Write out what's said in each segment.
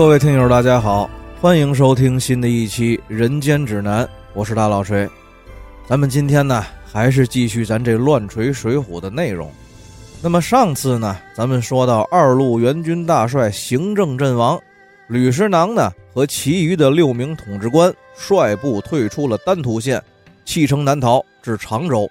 各位听友，大家好，欢迎收听新的一期《人间指南》，我是大老锤。咱们今天呢，还是继续咱这乱锤水浒的内容。那么上次呢，咱们说到二路援军大帅行政阵亡，吕师囊呢和其余的六名统治官率部退出了丹徒县，弃城南逃至常州。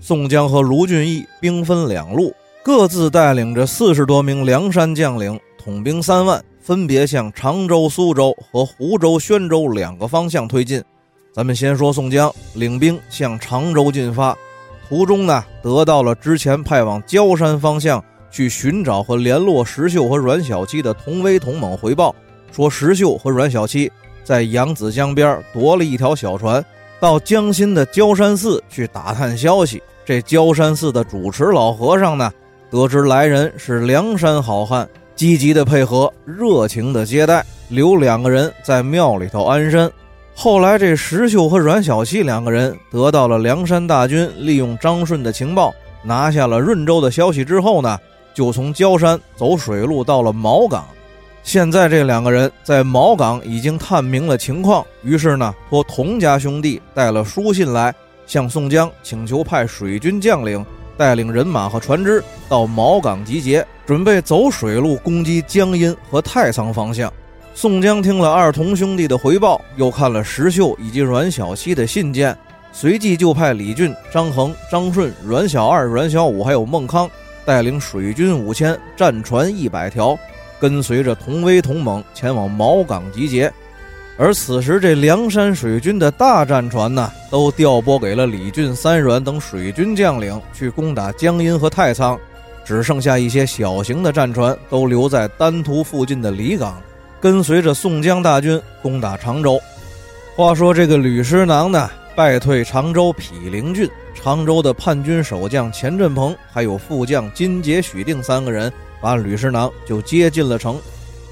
宋江和卢俊义兵分两路，各自带领着四十多名梁山将领，统兵三万。分别向常州、苏州和湖州、宣州两个方向推进。咱们先说宋江领兵向常州进发，途中呢得到了之前派往焦山方向去寻找和联络石秀和阮小七的同威同猛回报，说石秀和阮小七在扬子江边夺了一条小船，到江心的焦山寺去打探消息。这焦山寺的主持老和尚呢，得知来人是梁山好汉。积极的配合，热情的接待，留两个人在庙里头安身。后来，这石秀和阮小七两个人得到了梁山大军利用张顺的情报，拿下了润州的消息之后呢，就从焦山走水路到了毛港。现在这两个人在毛港已经探明了情况，于是呢，托童家兄弟带了书信来，向宋江请求派水军将领。带领人马和船只到毛港集结，准备走水路攻击江阴和太仓方向。宋江听了二同兄弟的回报，又看了石秀以及阮小七的信件，随即就派李俊、张衡、张顺、阮小二、阮小五还有孟康带领水军五千、战船一百条，跟随着同威、同猛前往毛港集结。而此时，这梁山水军的大战船呢，都调拨给了李俊、三阮等水军将领去攻打江阴和太仓，只剩下一些小型的战船都留在丹徒附近的离港，跟随着宋江大军攻打常州。话说这个吕师囊呢，败退常州毗陵郡，常州的叛军守将钱振鹏还有副将金杰、许定三个人，把吕师囊就接进了城。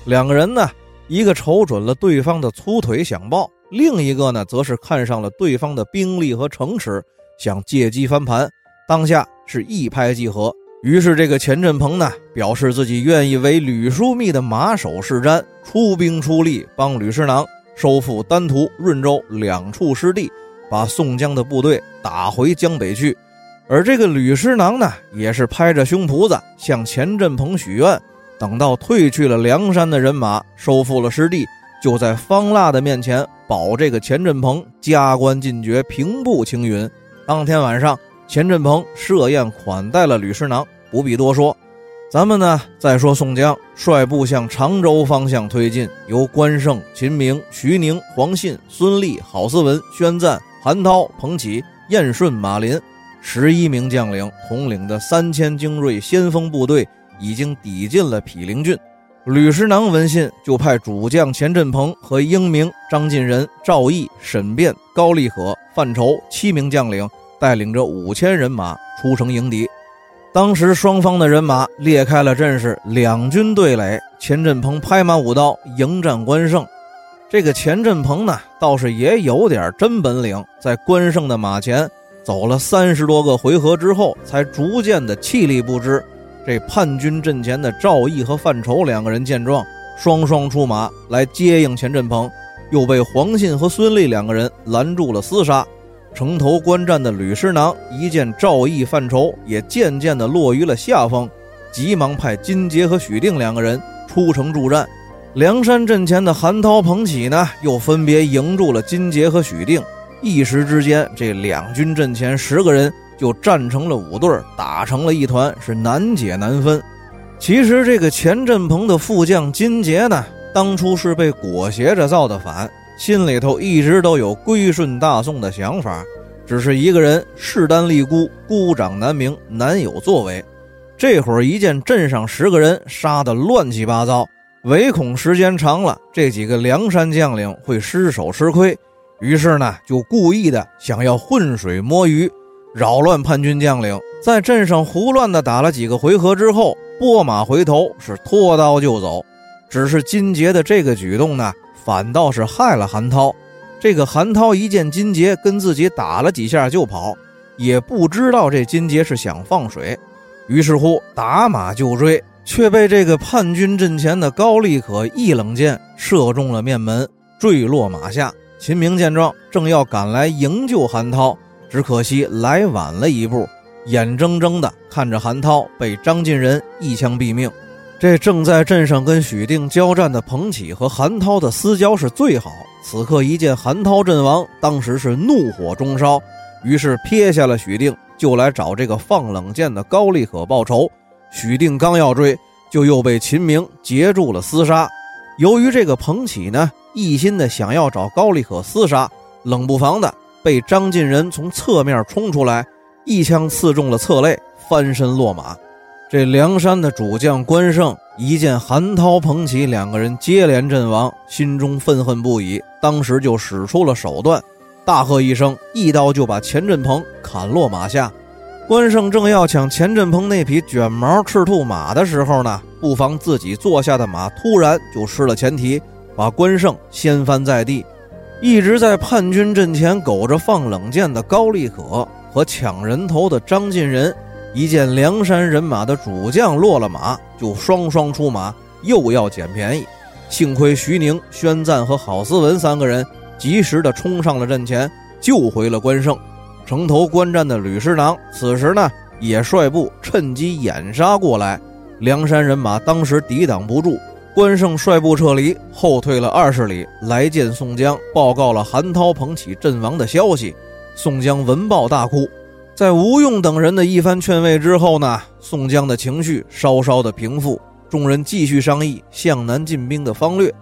两个人呢。一个瞅准了对方的粗腿想抱，另一个呢，则是看上了对方的兵力和城池，想借机翻盘。当下是一拍即合，于是这个钱振鹏呢，表示自己愿意为吕枢密的马首是瞻，出兵出力，帮吕师囊收复丹徒、润州两处失地，把宋江的部队打回江北去。而这个吕师囊呢，也是拍着胸脯子向钱振鹏许愿。等到退去了梁山的人马，收复了失地，就在方腊的面前保这个钱振鹏加官进爵，平步青云。当天晚上，钱振鹏设宴款待了吕师囊，不必多说。咱们呢，再说宋江率部向常州方向推进，由关胜、秦明、徐宁、黄信、孙立、郝思文、宣赞、韩涛、彭起、燕顺、马林十一名将领统领的三千精锐先锋部队。已经抵近了毗陵郡，吕师囊闻信，就派主将钱振鹏和英明、张进仁、赵毅、沈辩、高立可、范畴七名将领，带领着五千人马出城迎敌。当时双方的人马列开了阵势，两军对垒。钱振鹏拍马舞刀迎战关胜。这个钱振鹏呢，倒是也有点真本领，在关胜的马前走了三十多个回合之后，才逐渐的气力不支。这叛军阵前的赵毅和范畴两个人见状，双双出马来接应钱振鹏，又被黄信和孙立两个人拦住了厮杀。城头观战的吕师囊一见赵毅、范畴也渐渐的落于了下风，急忙派金杰和许定两个人出城助战。梁山阵前的韩涛、彭起呢，又分别迎住了金杰和许定。一时之间，这两军阵前十个人。就战成了五对打成了一团，是难解难分。其实这个钱振鹏的副将金杰呢，当初是被裹挟着造的反，心里头一直都有归顺大宋的想法，只是一个人势单力孤，孤掌难鸣，难有作为。这会儿一见镇上十个人杀得乱七八糟，唯恐时间长了，这几个梁山将领会失手吃亏，于是呢，就故意的想要浑水摸鱼。扰乱叛军将领，在镇上胡乱的打了几个回合之后，拨马回头是拖刀就走。只是金杰的这个举动呢，反倒是害了韩涛。这个韩涛一见金杰跟自己打了几下就跑，也不知道这金杰是想放水，于是乎打马就追。却被这个叛军阵前的高丽可一冷箭射中了面门，坠落马下。秦明见状，正要赶来营救韩涛，只可惜来晚了一步，眼睁睁的看着韩涛被张进仁一枪毙命。这正在镇上跟许定交战的彭启和韩涛的私交是最好。此刻一见韩涛阵亡，当时是怒火中烧，于是撇下了许定，就来找这个放冷箭的高丽可报仇。许定刚要追，就又被秦明截住了厮杀。由于这个彭启呢，一心的想要找高丽可厮杀，冷不防的被张进仁从侧面冲出来，一枪刺中了侧肋，翻身落马。这梁山的主将关胜一见韩涛、彭起两个人接连阵亡，心中愤恨不已，当时就使出了手段，大喝一声，一刀就把钱振鹏砍落马下。关胜正要抢钱振鹏那匹卷毛赤兔马的时候呢，不妨自己坐下的马突然就失了前蹄，把关胜掀翻在地。一直在叛军阵前苟着放冷箭的高丽可和抢人头的张进仁。一见梁山人马的主将落了马，就双双出马，又要捡便宜。幸亏徐宁、宣赞和郝思文三个人及时的冲上了阵前，救回了关胜。城头观战的吕师囊此时呢，也率部趁机掩杀过来。梁山人马当时抵挡不住，关胜率部撤离，后退了二十里，来见宋江，报告了韩涛、彭起阵亡的消息。宋江闻报大哭。在吴用等人的一番劝慰之后呢，宋江的情绪稍稍的平复，众人继续商议向南进兵的方略。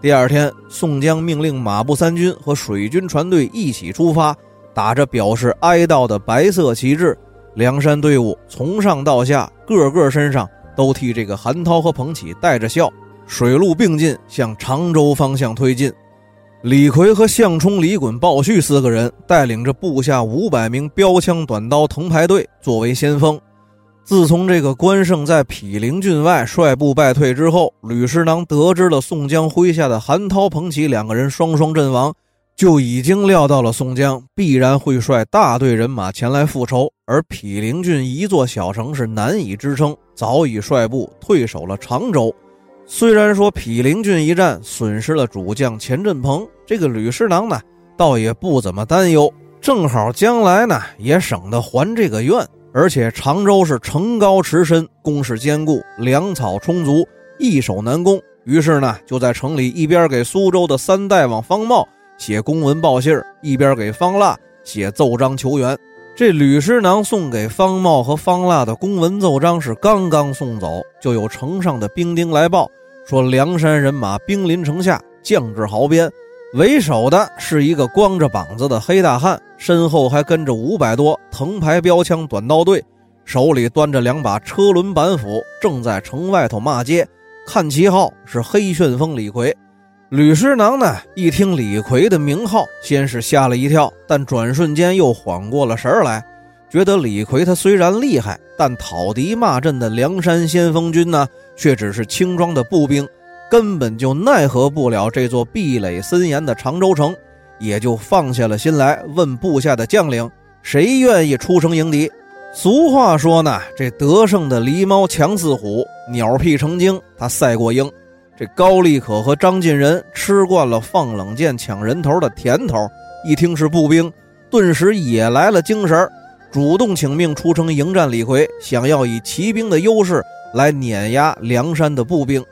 第二天，宋江命令马步三军和水军船队一起出发，打着表示哀悼的白色旗帜，梁山队伍从上到下，个个身上都替这个韩涛和彭起带着笑，水陆并进向常州方向推进。李逵和项冲、李衮、鲍旭四个人带领着部下五百名标枪短刀藤牌队作为先锋。自从这个关胜在毗陵郡外率部败退之后，吕师囊得知了宋江麾下的韩涛、彭起两个人双双阵亡，就已经料到了宋江必然会率大队人马前来复仇。而毗陵郡一座小城是难以支撑，早已率部退守了常州。虽然说毗陵郡一战损失了主将钱振鹏，这个吕师囊呢，倒也不怎么担忧。正好将来呢，也省得还这个愿。而且常州是城高池深，工事坚固，粮草充足，易守难攻。于是呢，就在城里一边给苏州的三代王方茂写公文报信儿一边给方腊写奏章求援。这吕师囊送给方茂和方腊的公文奏章是刚刚送走，就有城上的兵丁来报说，梁山人马兵临城下，将至壕边，为首的是一个光着膀子的黑大汉，身后还跟着五百多藤牌标枪短刀队，手里端着两把车轮板斧，正在城外头骂街。看旗号是黑旋风李逵。吕师囊呢，一听李逵的名号，先是吓了一跳，但转瞬间又缓过了神来，觉得李逵他虽然厉害，但讨敌骂阵的梁山先锋军呢，却只是轻装的步兵，根本就奈何不了这座壁垒森严的常州城，也就放下了心来，问部下的将领，谁愿意出城迎敌？俗话说呢，这得胜的狸猫强似虎，鸟屁成精，他赛过鹰。这高丽可和张进仁吃惯了放冷箭抢人头的甜头，一听是步兵，顿时也来了精神主动请命出城迎战李逵，想要以骑兵的优势来碾压梁山的步兵。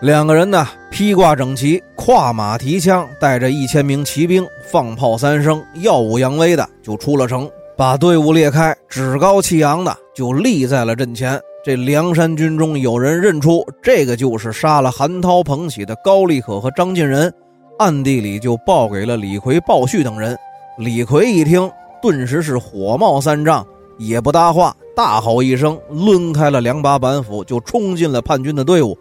两个人呢，披挂整齐，跨马提枪，带着一千名骑兵，放炮三声，耀武扬威的就出了城，把队伍列开，趾高气扬的就立在了阵前。这梁山军中有人认出这个就是杀了韩涛、彭起的高丽可和张进仁，暗地里就报给了李逵、鲍旭等人。李逵一听，顿时是火冒三丈，也不搭话，大吼一声，抡开了两把板斧，就冲进了叛军的队伍。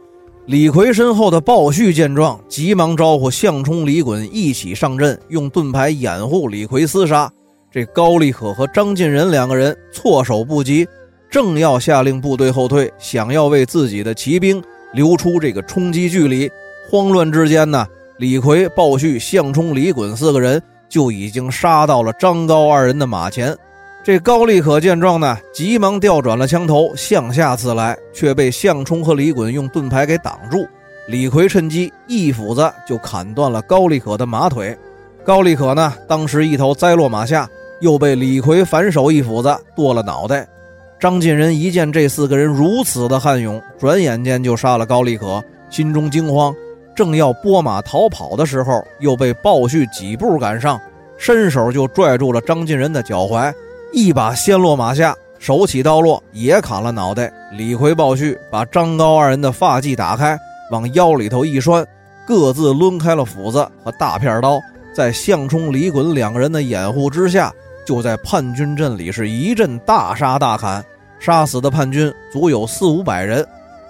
李逵身后的鲍旭见状，急忙招呼项冲、李衮一起上阵，用盾牌掩护李逵厮杀。这高丽可和张进仁两个人措手不及。正要下令部队后退，想要为自己的骑兵留出这个冲击距离，慌乱之间呢，李逵、鲍旭、项冲、李衮四个人就已经杀到了张高二人的马前。这高丽可见状呢，急忙调转了枪头，向下刺来，却被项冲和李衮用盾牌给挡住。李逵趁机一斧子就砍断了高丽可的马腿。高丽可呢，当时一头栽落马下，又被李逵反手一斧子剁了脑袋。张进仁一见这四个人如此的悍勇，转眼间就杀了高丽可，心中惊慌，正要拨马逃跑的时候，又被鲍旭几步赶上，伸手就拽住了张进仁的脚踝。一把掀落马下，手起刀落，也砍了脑袋。李逵、鲍旭把张高二人的发髻打开，往腰里头一拴，各自抡开了斧子和大片刀，在项冲、李衮两个人的掩护之下，就在叛军阵里是一阵大杀大砍，杀死的叛军足有四五百人。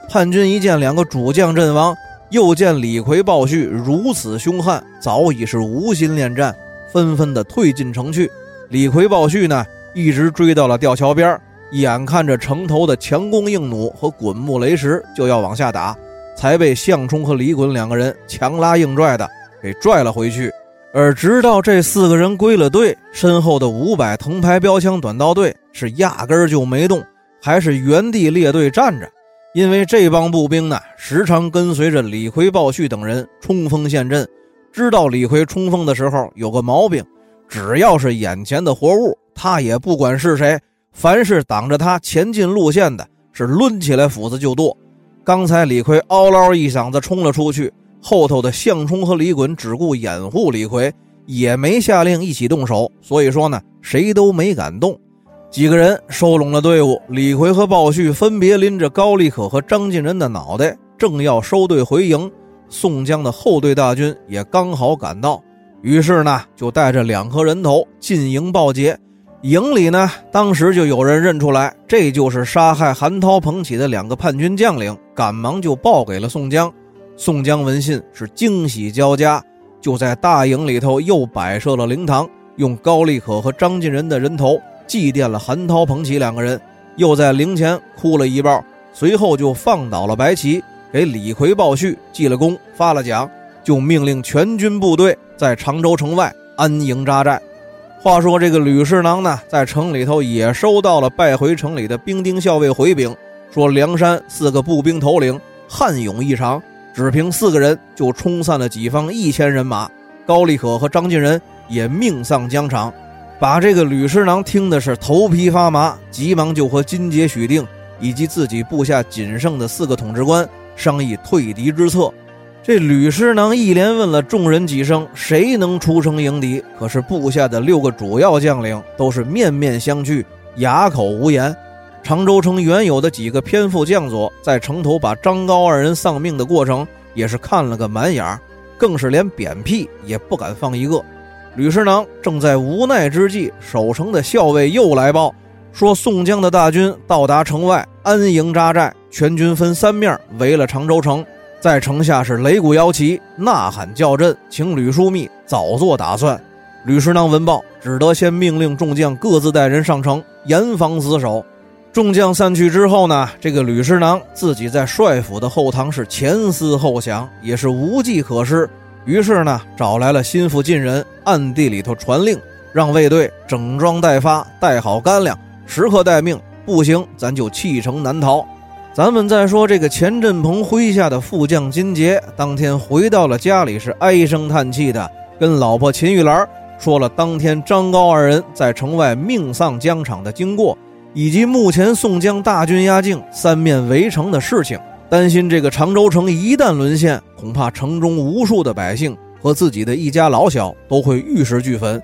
叛军一见两个主将阵亡，又见李逵、鲍旭如此凶悍，早已是无心恋战，纷纷的退进城去。李逵、鲍旭呢？一直追到了吊桥边眼看着城头的强弓硬弩和滚木雷石就要往下打，才被项冲和李衮两个人强拉硬拽的给拽了回去。而直到这四个人归了队，身后的五百藤牌标枪短刀队是压根儿就没动，还是原地列队站着。因为这帮步兵呢，时常跟随着李逵、鲍旭等人冲锋陷阵，知道李逵冲锋的时候有个毛病，只要是眼前的活物。他也不管是谁，凡是挡着他前进路线的，是抡起来斧子就剁。刚才李逵嗷嗷一嗓子冲了出去，后头的项冲和李衮只顾掩护李逵，也没下令一起动手。所以说呢，谁都没敢动。几个人收拢了队伍，李逵和鲍旭分别拎着高立可和张进仁的脑袋，正要收队回营。宋江的后队大军也刚好赶到，于是呢，就带着两颗人头进营报捷。营里呢，当时就有人认出来，这就是杀害韩涛、彭起的两个叛军将领，赶忙就报给了宋江。宋江闻信是惊喜交加，就在大营里头又摆设了灵堂，用高丽可和张进仁的人头祭奠了韩涛、彭起两个人，又在灵前哭了一抱，随后就放倒了白旗，给李逵、鲍旭记了功、发了奖，就命令全军部队在常州城外安营扎寨。话说这个吕侍郎呢，在城里头也收到了败回城里的兵丁校尉回禀，说梁山四个步兵头领悍勇异常，只凭四个人就冲散了己方一千人马。高立可和张进仁也命丧疆场，把这个吕师郎听的是头皮发麻，急忙就和金杰、许定以及自己部下仅剩的四个统治官商议退敌之策。这吕师囊一连问了众人几声，谁能出城迎敌？可是部下的六个主要将领都是面面相觑，哑口无言。常州城原有的几个偏副将佐，在城头把张高二人丧命的过程，也是看了个满眼更是连扁屁也不敢放一个。吕师囊正在无奈之际，守城的校尉又来报，说宋江的大军到达城外，安营扎寨，全军分三面围了常州城。在城下是擂鼓摇旗、呐喊叫阵，请吕枢密早做打算。吕师囊闻报，只得先命令众将各自带人上城，严防死守。众将散去之后呢，这个吕师囊自己在帅府的后堂是前思后想，也是无计可施。于是呢，找来了心腹近人，暗地里头传令，让卫队整装待发，带好干粮，时刻待命。不行，咱就弃城南逃。咱们再说这个钱振鹏麾下的副将金杰，当天回到了家里，是唉声叹气的，跟老婆秦玉兰说了当天张高二人在城外命丧疆场的经过，以及目前宋江大军压境、三面围城的事情，担心这个常州城一旦沦陷，恐怕城中无数的百姓和自己的一家老小都会玉石俱焚。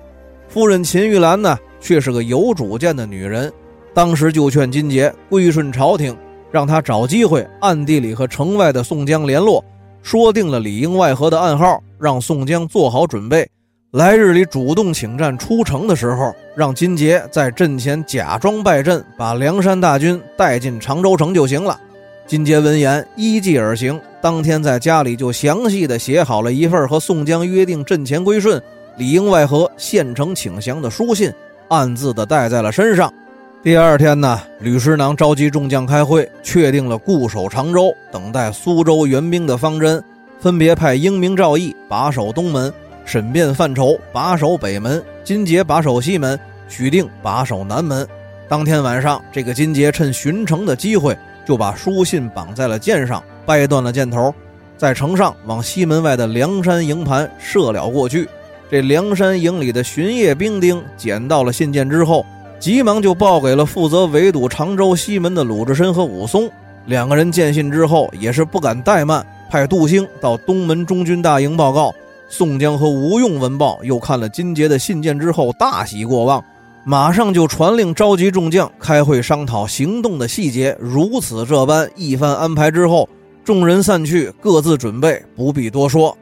夫人秦玉兰呢，却是个有主见的女人，当时就劝金杰归顺朝廷。让他找机会暗地里和城外的宋江联络，说定了里应外合的暗号，让宋江做好准备。来日里主动请战出城的时候，让金杰在阵前假装败阵，把梁山大军带进常州城就行了。金杰闻言依计而行，当天在家里就详细的写好了一份和宋江约定阵前归顺、里应外合、县城请降的书信，暗自的带在了身上。第二天呢，吕师囊召集众将开会，确定了固守常州，等待苏州援兵的方针。分别派英明、赵毅把守东门，沈辩、范畴把守北门，金杰把守西门，许定把守南门。当天晚上，这个金杰趁巡城的机会，就把书信绑在了箭上，掰断了箭头，在城上往西门外的梁山营盘射了过去。这梁山营里的巡夜兵丁捡到了信件之后，急忙就报给了负责围堵常州西门的鲁智深和武松。两个人见信之后，也是不敢怠慢，派杜兴到东门中军大营报告。宋江和吴用闻报，又看了金杰的信件之后，大喜过望，马上就传令召集众将开会商讨行动的细节。如此这般一番安排之后，众人散去，各自准备，不必多说。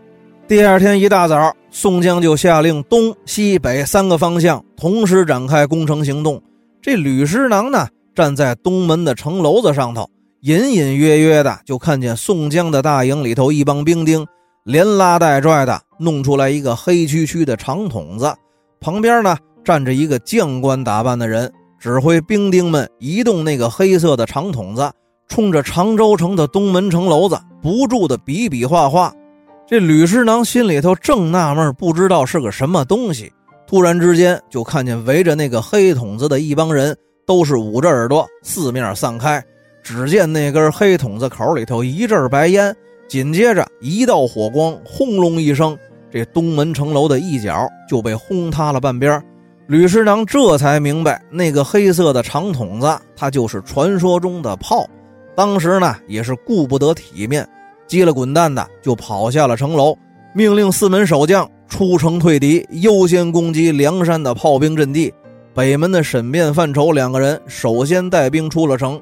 第二天一大早，宋江就下令东西北三个方向同时展开攻城行动。这吕师囊呢，站在东门的城楼子上头，隐隐约约的就看见宋江的大营里头一帮兵丁连拉带拽的。弄出来一个黑黢黢的长筒子，旁边呢站着一个将官打扮的人，指挥兵丁们移动那个黑色的长筒子，冲着常州城的东门城楼子不住的比比划划。这吕师囊心里头正纳闷，不知道是个什么东西。突然之间，就看见围着那个黑筒子的一帮人，都是捂着耳朵，四面散开。只见那根黑筒子口里头一阵白烟，紧接着一道火光，轰隆一声。这东门城楼的一角就被轰塌了半边，吕师娘这才明白，那个黑色的长筒子，它就是传说中的炮。当时呢，也是顾不得体面，急了滚蛋的就跑下了城楼，命令四门守将出城退敌，优先攻击梁山的炮兵阵地。北门的沈辩、范畴两个人首先带兵出了城，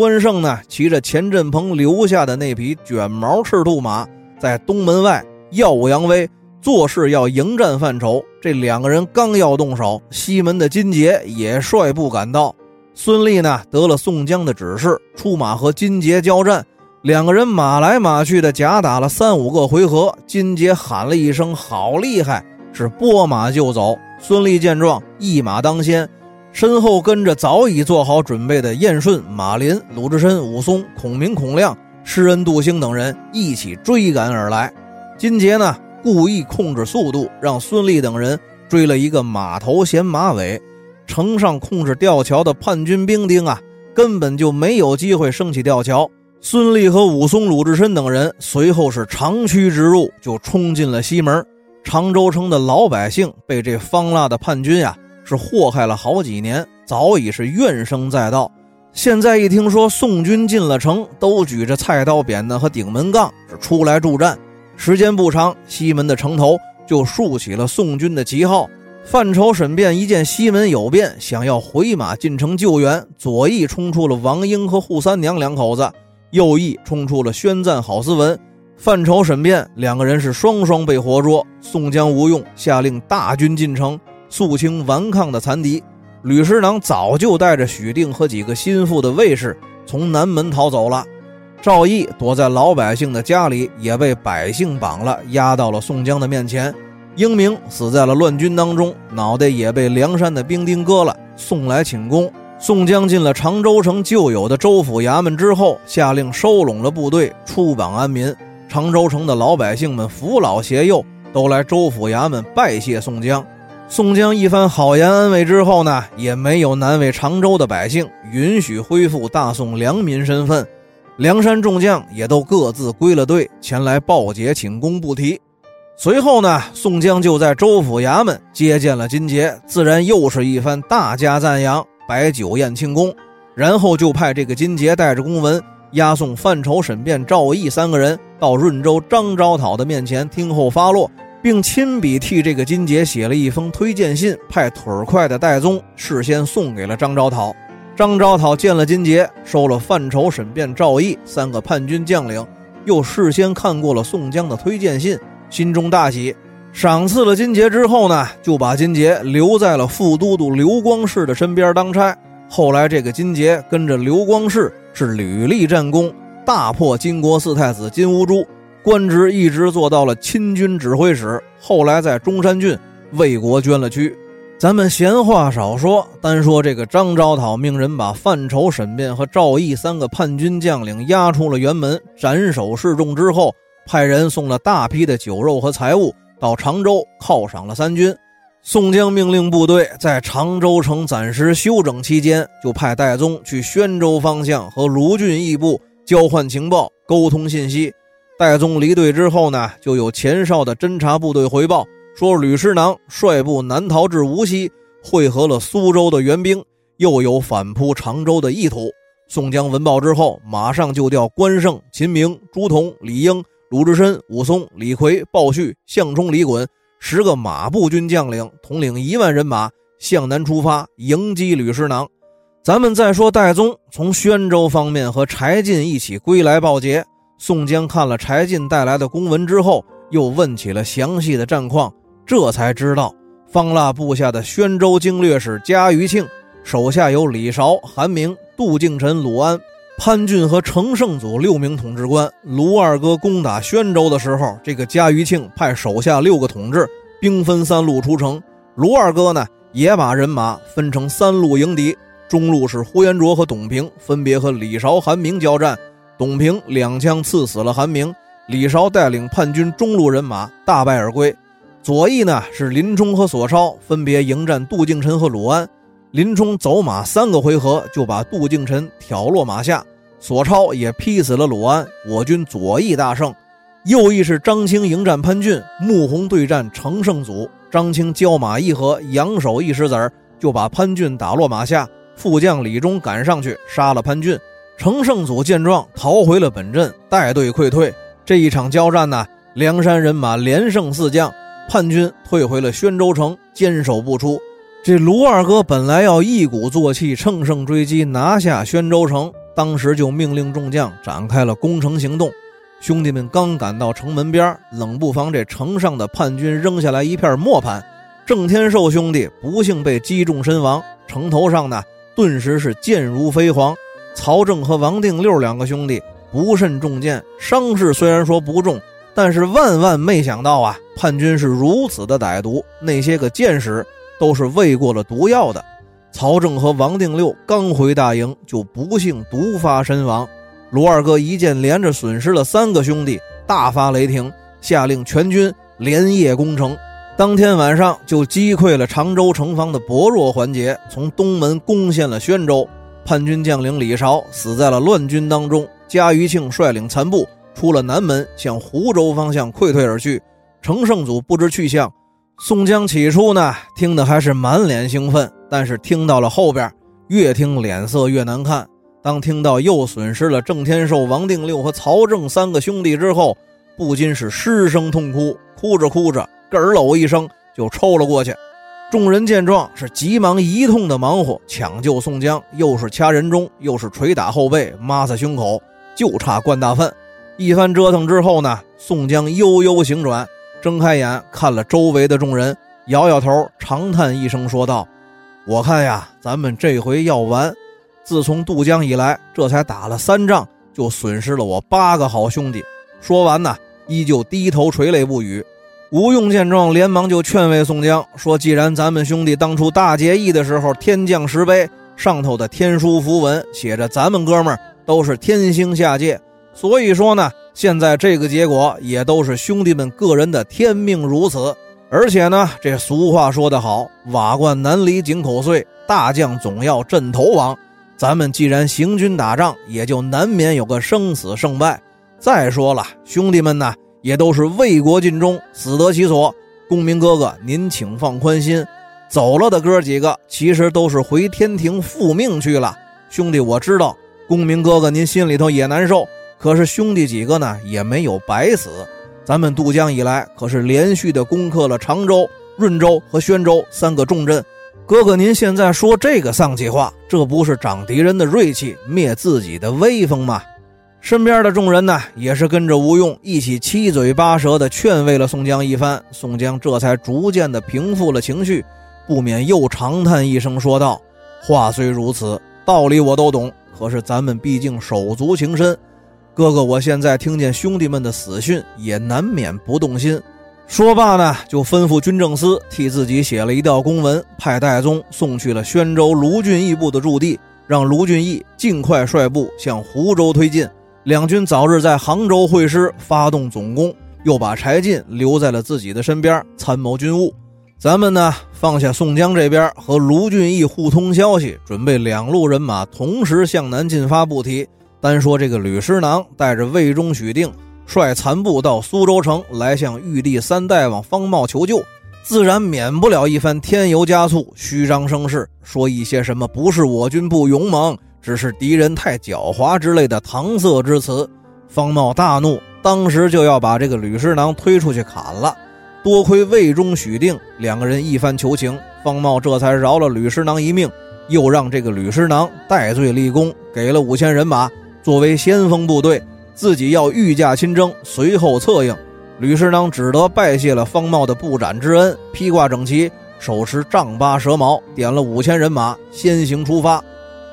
关胜呢，骑着钱振鹏留下的那匹卷毛赤兔马，在东门外耀武扬威。做事要迎战范畴，这两个人刚要动手，西门的金杰也率部赶到。孙立呢得了宋江的指示，出马和金杰交战。两个人马来马去的假打了三五个回合，金杰喊了一声“好厉害”，是拨马就走。孙立见状，一马当先，身后跟着早已做好准备的燕顺、马林、鲁智深、武松、孔明、孔亮、施恩、杜兴等人一起追赶而来。金杰呢？故意控制速度，让孙立等人追了一个马头衔马尾。城上控制吊桥的叛军兵丁啊，根本就没有机会升起吊桥。孙立和武松、鲁智深等人随后是长驱直入，就冲进了西门。常州城的老百姓被这方腊的叛军呀，是祸害了好几年，早已是怨声载道。现在一听说宋军进了城，都举着菜刀、扁担和顶门杠，是出来助战。时间不长，西门的城头就竖起了宋军的旗号。范畴、沈辩一见西门有变，想要回马进城救援。左翼冲出了王英和扈三娘两口子，右翼冲出了宣赞、郝思文。范畴、沈辩两个人是双双被活捉。宋江、吴用下令大军进城，肃清顽抗的残敌。吕师囊早就带着许定和几个心腹的卫士从南门逃走了。赵毅躲在老百姓的家里，也被百姓绑了，押到了宋江的面前。英明死在了乱军当中，脑袋也被梁山的兵丁割了，送来请功。宋江进了常州城旧有的州府衙门之后，下令收拢了部队，出榜安民。常州城的老百姓们扶老携幼，都来州府衙门拜谢宋江。宋江一番好言安慰之后呢，也没有难为常州的百姓，允许恢复大宋良民身份。梁山众将也都各自归了队，前来报捷请功不提。随后呢，宋江就在州府衙门接见了金杰，自然又是一番大加赞扬，摆酒宴庆功。然后就派这个金杰带着公文押送范畴、沈辩、赵毅三个人到润州张昭讨的面前听候发落，并亲笔替这个金杰写了一封推荐信，派腿儿快的戴宗事先送给了张昭讨。张昭讨见了金杰，收了范畴、沈辩、赵毅三个叛军将领，又事先看过了宋江的推荐信，心中大喜，赏赐了金杰之后呢，就把金杰留在了副都督刘光世的身边当差。后来这个金杰跟着刘光世是屡立战功，大破金国四太子金兀术，官职一直做到了亲军指挥使。后来在中山郡为国捐了躯。咱们闲话少说，单说这个张昭讨命人把范畴、沈辩和赵毅三个叛军将领押出了辕门，斩首示众之后，派人送了大批的酒肉和财物到常州犒赏了三军。宋江命令部队在常州城暂时休整期间，就派戴宗去宣州方向和卢俊义部交换情报、沟通信息。戴宗离队之后呢，就有前哨的侦察部队回报说，吕师囊率部南逃至无锡，会合了苏州的援兵，又有反扑常州的意图。宋江闻报之后，马上就调关胜、秦明、朱仝、李应、鲁智深、武松、李逵、鲍旭、项冲、李衮。十个马步军将领统领一万人马向南出发迎击吕师囊。咱们再说戴宗从宣州方面和柴进一起归来报捷。宋江看了柴进带来的公文之后，又问起了详细的战况，这才知道方腊部下的宣州经略使嘉余庆手下有李韶、韩明、杜敬臣、鲁安。潘俊和程胜祖六名统治官，卢二哥攻打宣州的时候，这个嘉余庆派手下六个统治兵分三路出城。卢二哥呢，也把人马分成三路迎敌。中路是呼延灼和董平，分别和李韶、韩明交战。董平两枪刺死了韩明，李韶带领叛军中路人马大败而归。左翼呢是林冲和索超，分别迎战杜敬臣和鲁安。林冲走马三个回合就把杜敬臣挑落马下，索超也劈死了鲁安。我军左翼大胜。右翼是张青迎战潘俊，穆弘对战程胜祖。张青交马一合，扬手一石子儿就把潘俊打落马下。副将李忠赶上去杀了潘俊。程胜祖见状逃回了本镇，带队溃退。这一场交战呢，梁山人马连胜四将，叛军退回了宣州城，坚守不出。这卢二哥本来要一鼓作气乘胜追击，拿下宣州城，当时就命令众将展开了攻城行动。兄弟们刚赶到城门边，冷不防这城上的叛军扔下来一片磨盘，郑天寿兄弟不幸被击中身亡，城头上呢顿时是箭如飞蝗。曹正和王定六两个兄弟不慎中箭，伤势虽然说不重，但是万万没想到啊，叛军是如此的歹毒，那些个箭矢。都是喂过了毒药的。曹正和王定六刚回大营，就不幸毒发身亡。卢二哥一见连着损失了三个兄弟，大发雷霆，下令全军连夜攻城。当天晚上就击溃了常州城防的薄弱环节，从东门攻陷了宣州。叛军将领李韶死在了乱军当中。嘉余庆率领残部出了南门，向湖州方向溃退而去。程胜祖不知去向。宋江起初呢，听的还是满脸兴奋，但是听到了后边，越听脸色越难看。当听到又损失了郑天寿、王定六和曹正三个兄弟之后，不禁是失声痛哭，哭着哭着，咯儿喽一声就抽了过去。众人见状是急忙一通的忙活抢救宋江，又是掐人中，又是捶打后背，抹擦胸口，就差灌大粪。一番折腾之后呢，宋江悠悠醒转。睁开眼看了周围的众人，摇摇头，长叹一声，说道：“我看呀，咱们这回要完。自从渡江以来，这才打了三仗，就损失了我八个好兄弟。”说完呢，依旧低头垂泪不语。吴用见状，连忙就劝慰宋江说：“既然咱们兄弟当初大结义的时候，天降石碑上头的天书符文写着咱们哥们儿都是天星下界，所以说呢。”现在这个结果也都是兄弟们个人的天命如此，而且呢，这俗话说得好，瓦罐难离井口碎，大将总要阵头亡。咱们既然行军打仗，也就难免有个生死胜败。再说了，兄弟们呢，也都是为国尽忠，死得其所。公明哥哥，您请放宽心，走了的哥几个其实都是回天庭复命去了。兄弟，我知道，公明哥哥您心里头也难受。可是兄弟几个呢，也没有白死。咱们渡江以来，可是连续的攻克了常州、润州和宣州三个重镇。哥哥，您现在说这个丧气话，这不是长敌人的锐气，灭自己的威风吗？身边的众人呢，也是跟着吴用一起七嘴八舌的劝慰了宋江一番。宋江这才逐渐的平复了情绪，不免又长叹一声，说道：“话虽如此，道理我都懂。可是咱们毕竟手足情深。”哥哥，我现在听见兄弟们的死讯，也难免不动心。说罢呢，就吩咐军政司替自己写了一道公文，派戴宗送去了宣州卢俊义部的驻地，让卢俊义尽快率部向湖州推进，两军早日在杭州会师，发动总攻。又把柴进留在了自己的身边参谋军务。咱们呢放下宋江这边和卢俊义互通消息，准备两路人马同时向南进发不提。单说这个吕师囊带着魏忠、许定，率残部到苏州城来向玉帝三大王方茂求救，自然免不了一番添油加醋、虚张声势，说一些什么不是我军不勇猛，只是敌人太狡猾之类的搪塞之词。方茂大怒，当时就要把这个吕师囊推出去砍了。多亏魏忠、许定两个人一番求情，方茂这才饶了吕师囊一命，又让这个吕师囊戴罪立功，给了五千人马作为先锋部队，自己要御驾亲征，随后策应。吕师囊只得拜谢了方茂的不斩之恩，披挂整齐，手持丈八蛇矛，点了五千人马先行出发。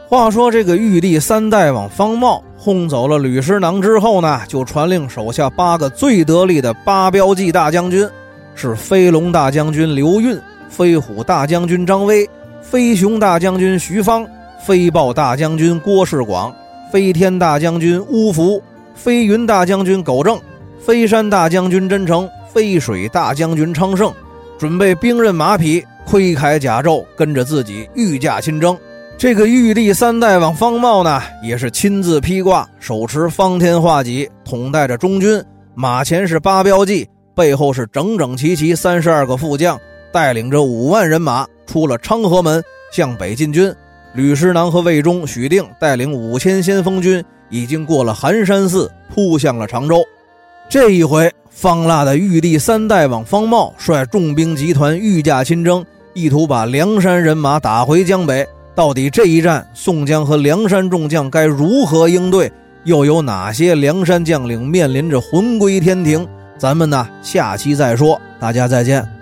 话说这个玉帝三代王方茂轰走了吕师囊之后呢，就传令手下八个最得力的八标记大将军。是飞龙大将军刘运、飞虎大将军张威、飞熊大将军徐芳、飞豹大将军郭世广、飞天大将军乌福、飞云大将军苟正、飞山大将军真诚、飞水大将军昌盛，准备兵刃马匹，盔铠甲胄，跟着自己御驾亲征。这个玉帝三代王方茂呢，也是亲自披挂，手持方天画戟，统带着中军，马前是八标记。背后是整整齐齐三十二个副将，带领着五万人马出了昌河门，向北进军。吕师囊和魏忠、许定带领五千先锋军，已经过了寒山寺，扑向了常州。这一回，方腊的玉帝三代王方茂率重兵集团御驾亲征，意图把梁山人马打回江北。到底这一战，宋江和梁山众将该如何应对？又有哪些梁山将领面临着魂归天庭？咱们呢，下期再说，大家再见。